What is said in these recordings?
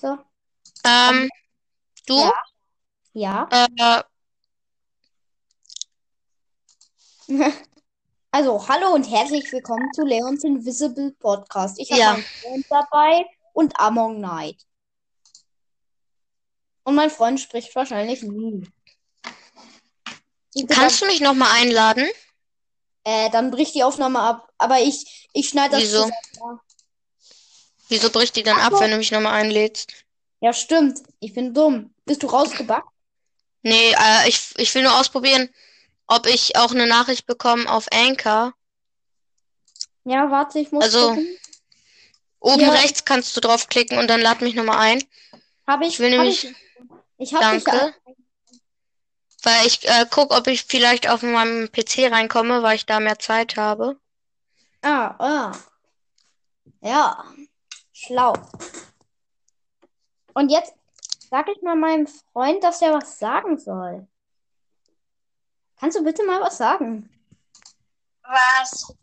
So. Ähm, du? Ja. Äh, Also, hallo und herzlich willkommen zu Leons Invisible Podcast. Ich habe Ja. meinen Freund dabei und Among Knight. Und mein Freund spricht wahrscheinlich nie. kannst du mich nochmal einladen? Äh, dann bricht die Aufnahme ab. Aber ich, ich schneide das Wieso? zusammen. Wieso bricht die dann ab, so. wenn du mich nochmal einlädst? Ja, stimmt. Ich bin dumm. Bist du rausgebackt? Nee, äh, ich, ich will nur ausprobieren, ob ich auch eine Nachricht bekomme auf Anchor. Ja, warte, ich muss Also- gucken. Oben Ja. rechts kannst du draufklicken und dann lad mich nochmal ein. Habe ich, Ich will nämlich, ich, ich hab danke, weil ich äh, guck, ob ich vielleicht auf meinem PC reinkomme, weil ich da mehr Zeit habe. Ah, ah. Ja, schlau. Und jetzt sag ich mal meinem Freund, dass er was sagen soll. Kannst du bitte mal was sagen? Was?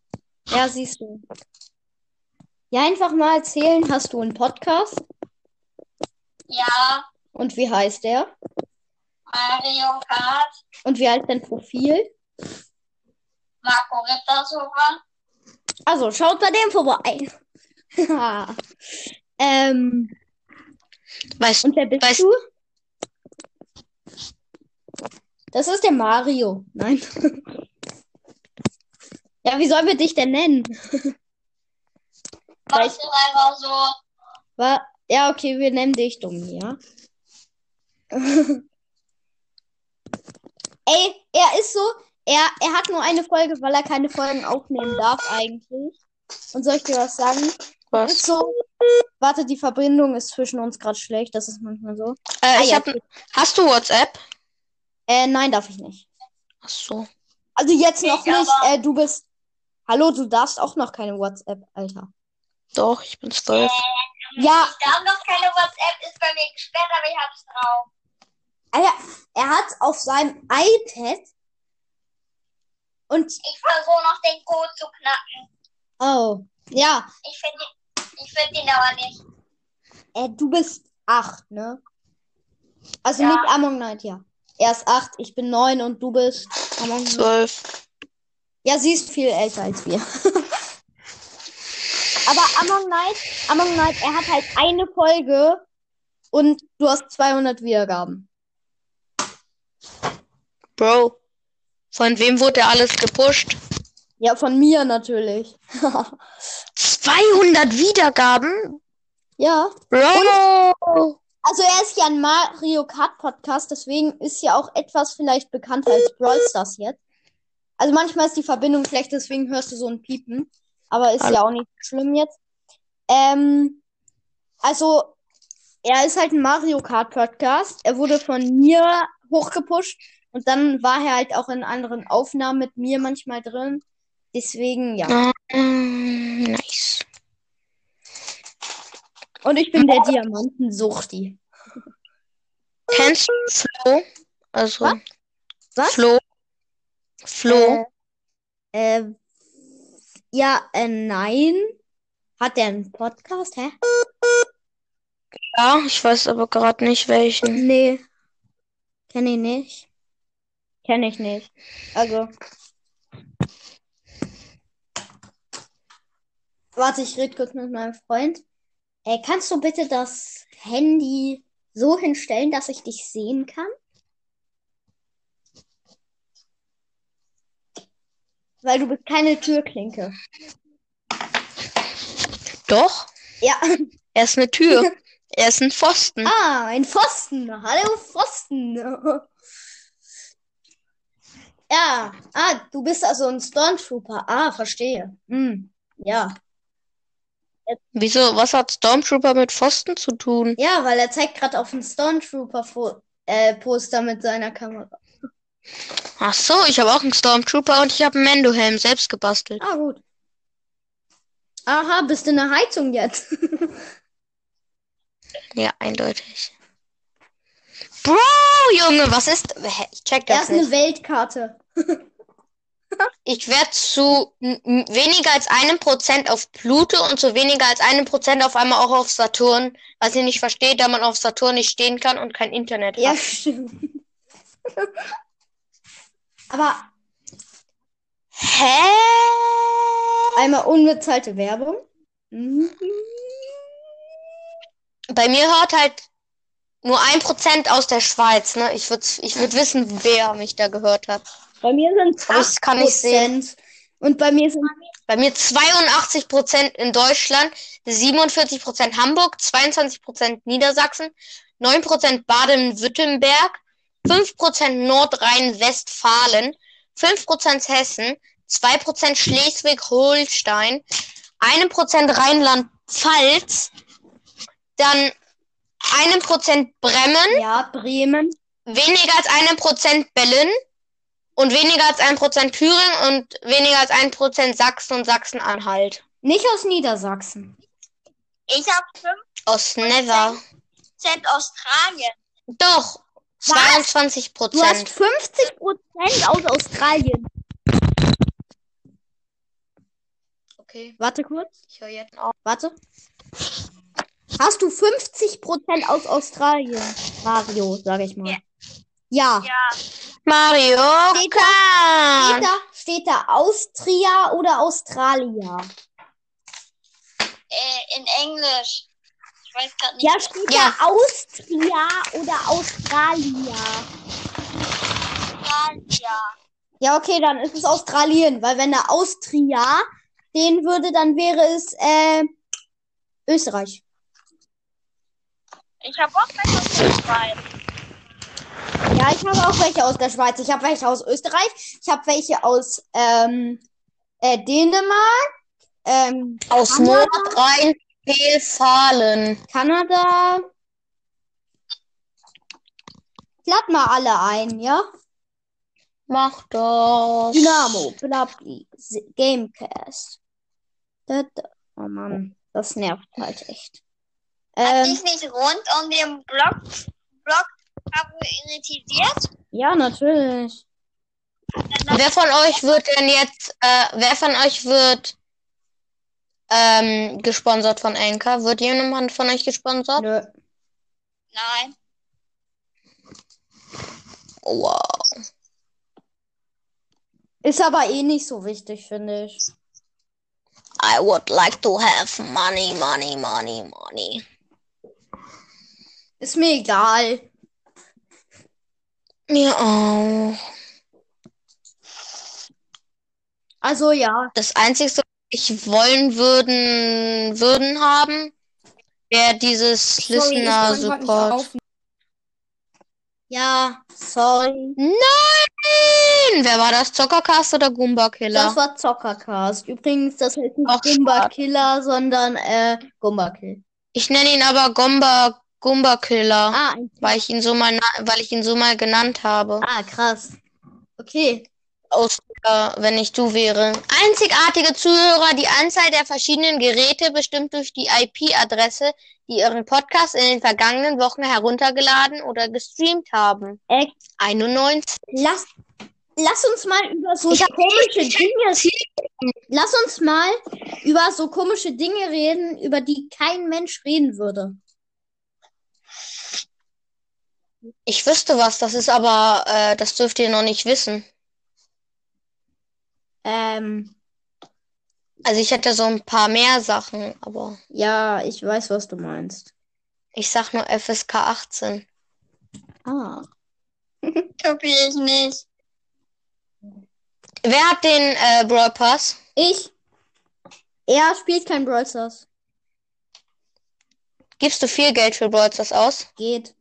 Ja, siehst du. Ja, einfach mal erzählen, hast du einen Podcast? Ja, Und wie heißt der? Mario Kart, Und wie heißt dein Profil? Marco Rittersucher. Also, schaut bei dem vorbei. ähm, Weißt und wer bist Weißt- du? Das ist der Mario. Nein. Ja, wie sollen wir dich denn nennen? Mach es einfach so. Wa- Ja, okay, wir nennen dich dumm, ja. Ey, er ist so, er, er hat nur eine Folge, weil er keine Folgen aufnehmen darf eigentlich. Und soll ich dir was sagen? Was? so, warte, die Verbindung ist zwischen uns gerade schlecht, das ist manchmal so. Äh, Ah, ich ja, hab, hast du WhatsApp? Äh, nein, darf ich nicht. Ach so. Also jetzt noch Ich nicht, aber. äh, du bist, hallo, du darfst auch noch keine WhatsApp, Alter. Doch, ich bin zwölf. Ja, Ich darf noch keine WhatsApp, ist bei mir gesperrt, aber ich hab's drauf. Alter, er hat auf seinem iPad und, Ich versuche noch den Code zu knacken. oh, ja, Ich finde ihn, ich find ihn aber nicht. Äh, du bist acht, ne? Also Ja. nicht Among Knight, ja. Er ist acht, ich bin neun und du bist Among Knight. Zwölf. Ja, sie ist viel älter als wir. Aber Among Knight, Among Knight, er hat halt eine Folge und du hast 200 Wiedergaben. Bro. Von wem wurde alles gepusht? Ja, von mir natürlich. 200 Wiedergaben? ja. Bro. Also er ist ja ein Mario Kart Podcast, deswegen ist ja auch etwas vielleicht bekannter als Brawl Stars jetzt. Also manchmal ist die Verbindung schlecht, deswegen hörst du so ein Piepen. Aber ist ja auch nicht schlimm jetzt. Ähm, also er ist halt ein Mario Kart Podcast. Er wurde von mir hochgepusht und dann war er halt auch in anderen Aufnahmen mit mir manchmal drin. Deswegen ja. Ähm, nice. Und ich bin der Diamantensuchti. Kennst du Flo? Also, Was? Was? Flo. Flo. Äh, äh, ja, äh, nein. Hat der einen Podcast? Hä? Ja, ich weiß aber gerade nicht welchen. Nee. Kenn ich nicht. Kenn ich nicht. Also. Warte, ich rede kurz mit meinem Freund. Ey, kannst du bitte das Handy so hinstellen, dass ich dich sehen kann? Weil du bist keine Türklinke. Doch, Ja. er ist eine Tür. Er ist ein Pfosten. Ah, ein Pfosten. Hallo, Pfosten. Ja. Ah, du bist also ein Stormtrooper. Ah, verstehe. Hm. Ja. Wieso? Was hat Stormtrooper mit Pfosten zu tun? Ja, weil er zeigt gerade auf ein Stormtrooper-Poster mit seiner Kamera. Ach so, ich habe auch einen Stormtrooper und ich habe einen Mendo-Helm selbst gebastelt. Ah, gut. Aha, bist du in der Heizung jetzt? Ja, eindeutig. Bro, Junge, was ist? Ich check Er das ist eine nicht. Weltkarte. Ich werde zu weniger als einem Prozent auf Pluto und zu weniger als einem Prozent auf einmal auch auf Saturn, was ich nicht verstehe, da man auf Saturn nicht stehen kann und kein Internet Ja, hat. stimmt. Aber Hä? einmal unbezahlte Werbung. Mhm. Bei mir hört halt nur ein Prozent aus der Schweiz, ne? Ich würde ich würd wissen, wer mich da gehört hat. Bei mir sind es Aber das kann ich sehen. 8%. Und bei mir sind Bei mir 82 Prozent in Deutschland, 47 Prozent Hamburg, 22 Prozent Niedersachsen, 9 Prozent Baden-Württemberg, 5 Prozent Nordrhein-Westfalen, 5 Prozent Hessen, 2 Prozent Schleswig-Holstein, 1 Prozent Rheinland-Pfalz, dann 1 Prozent Bremen, ja Bremen. weniger als 1 Prozent Berlin und weniger als 1 Prozent Thüringen und weniger als 1 Prozent Sachsen und Sachsen-Anhalt. Nicht aus Niedersachsen. Ich habe 5% Aus Never. Australien. Doch. 22% Du hast Prozent. 50% aus Australien. Okay, Warte kurz. ich höre jetzt auf. Warte. Hast du 50% aus Australien? Mario, sage ich mal. Ja. Ja. Mario Steht Kart. Steht da, steht da Austria oder Australia? Äh, in Englisch. Ich weiß gerade nicht. Ja, steht Ja. da Austria oder Australia? Ja. Ja, okay, dann ist es Australien, weil wenn da Austria stehen würde, dann wäre es äh, Österreich. Ich habe auch aus der Schweiz. Ja, ich habe auch welche aus der Schweiz. Ich habe welche aus Österreich. Ich habe welche aus ähm, äh, Dänemark, ähm, Aus Kanada? Nordrhein-Westfalen. Kanada. Lad mal alle ein, ja? Mach das. Dynamo, Blabli, Gamecast. Da, da. Oh Mann, das nervt halt echt. Hat Ähm, dich nicht rund um den Block, Block irritiert? ja, natürlich. Wer von euch wird denn jetzt, äh, wer von euch wird ähm, gesponsert von Anchor? Wird jemand von euch gesponsert? Nö. Nein. Wow. Ist aber eh nicht so wichtig, finde ich. I would like to have money, money, money, money. Ist mir egal. Mir auch. Also ja. Das Einzige, was ich wollen würden, würden haben, wäre dieses Sorry, Listener-Support. aufnehmen. Ja, sorry. Nein! Wer war das? Zockercast oder Goomba Killer? Das war Zockercast. Übrigens, das heißt nicht Ach, schade. Killer, sondern äh, Gumba Kill. Ich nenne ihn aber Gomba, Goomba Killer, Ah, ein weil ich ihn so mal, na- weil ich ihn so mal genannt habe. ah, krass. Okay. Aus, äh, wenn ich du wäre. Einzigartige Zuhörer, die Anzahl der verschiedenen Geräte bestimmt durch die IP-Adresse, die ihren Podcast in den vergangenen Wochen heruntergeladen oder gestreamt haben. Äh, 91. lass, lass uns mal über so Ich hab- komische Dinge. Lass uns mal über so komische Dinge reden, über die kein Mensch reden würde. Ich wüsste was, das ist aber, äh, das dürft ihr noch nicht wissen. Ähm, Also ich hätte so ein paar mehr Sachen, aber ja, ich weiß, was du meinst. ich sag nur FSK 18. Ah. Tobi, ich nicht. Wer hat den äh, Brawl Pass? Ich. Er spielt kein Brawl Stars. Gibst du viel Geld für Brawl Stars aus? Geht.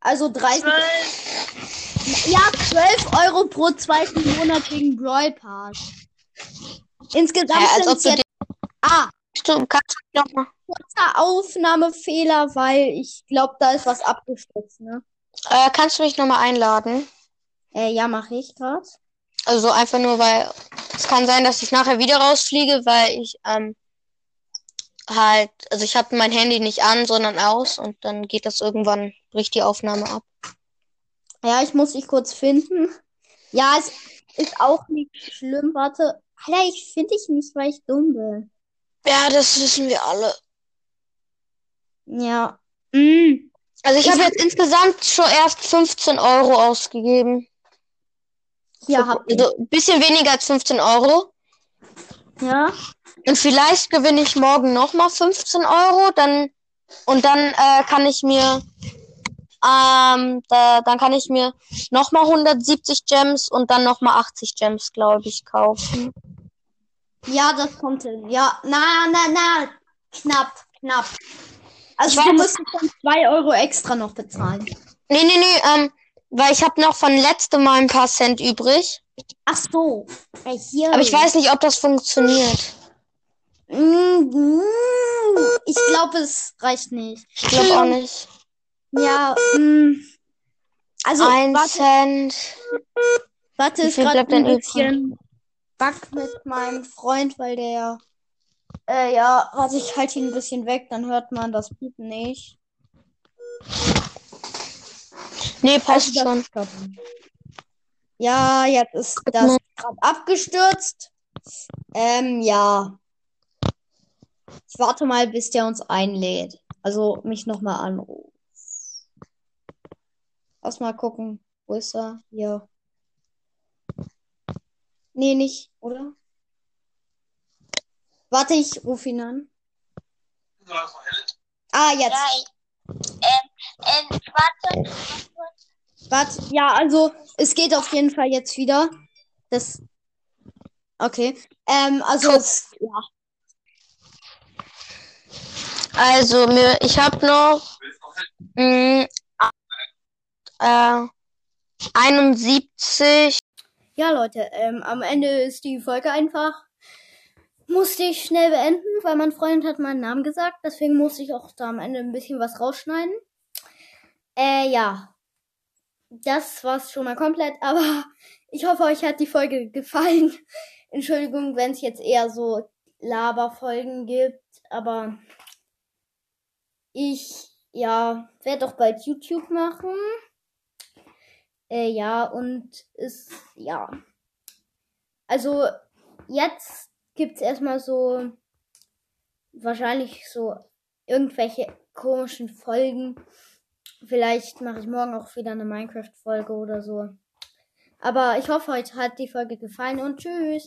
Also 30. Zwölf. Ja, 12 Euro pro zweiten monatigen Brawl Pass. Insgesamt Ja, als ob du jetzt. Ah, Du kannst du noch mal. kurzer Aufnahmefehler, weil ich glaube, da ist was abgestürzt, ne? Äh, kannst du mich noch mal einladen? Äh, ja, mache ich gerade. Also einfach nur, weil es kann sein, dass ich nachher wieder rausfliege, weil ich ähm, halt, also ich habe mein Handy nicht an, sondern aus und dann geht das irgendwann, bricht die Aufnahme ab. Ja, ich muss dich kurz finden. Ja, es, ist auch nicht schlimm. Warte. Alter, ich finde dich nicht, weil ich dumm bin. Ja, das wissen wir alle. Ja. Mm. Also ich Ich habe hab- jetzt insgesamt schon erst 15 Euro ausgegeben. Hier habt ihr. Also ein bisschen weniger als 15 Euro. Ja. Und vielleicht gewinne ich morgen nochmal 15 Euro. Dann und dann äh, kann ich mir ähm, da, dann kann ich mir nochmal 170 Gems und dann nochmal 80 Gems, glaube ich, kaufen. Ja, das kommt hin. Ja, na, na, na. Knapp, knapp. Also weiß- müsstest dann zwei Euro extra noch bezahlen. Nee, nee, nee, ähm, weil ich habe noch von letztem Mal ein paar Cent übrig. Ach so. Hier. Aber ich weiß nicht, ob das funktioniert. Mm, mm, Ich glaube, es reicht nicht. Ich glaube auch nicht. Ja, mm. Also, Ein warte, Cent. warte ist gerade ein bisschen Bug mit meinem Freund, weil der. Äh, ja, warte, ich halte ihn ein bisschen weg, dann hört man das Piepen nicht. Nee, passt Also, schon. Ja, jetzt ist das gerade abgestürzt. Ähm, ja. Ich warte mal, bis der uns einlädt. Also mich nochmal anruft. Lass mal gucken. Wo ist er? Hier. Nee, nicht, oder? Warte, ich rufe ihn an. Ah, jetzt. Ja, ich, ähm, ähm, warte, Warte, ja, also es geht auf jeden Fall jetzt wieder. Das. Okay. Ähm, also es, ja. Also, mir, ich habe noch mh, äh, 71. Ja, Leute, ähm, am Ende ist die Folge einfach. Musste ich schnell beenden, weil mein Freund hat meinen Namen gesagt. Deswegen musste ich auch da am Ende ein bisschen was rausschneiden. Äh, ja. Das war's schon mal komplett, aber ich hoffe, euch hat die Folge gefallen. Entschuldigung, wenn es jetzt eher so Laberfolgen gibt, aber ich, ja, werde auch bald YouTube machen. Äh, ja, und es, ja. Also, jetzt gibt's erstmal so, wahrscheinlich so irgendwelche komischen Folgen. Vielleicht mache ich morgen auch wieder eine Minecraft-Folge oder so. Aber ich hoffe, euch hat die Folge gefallen und tschüss.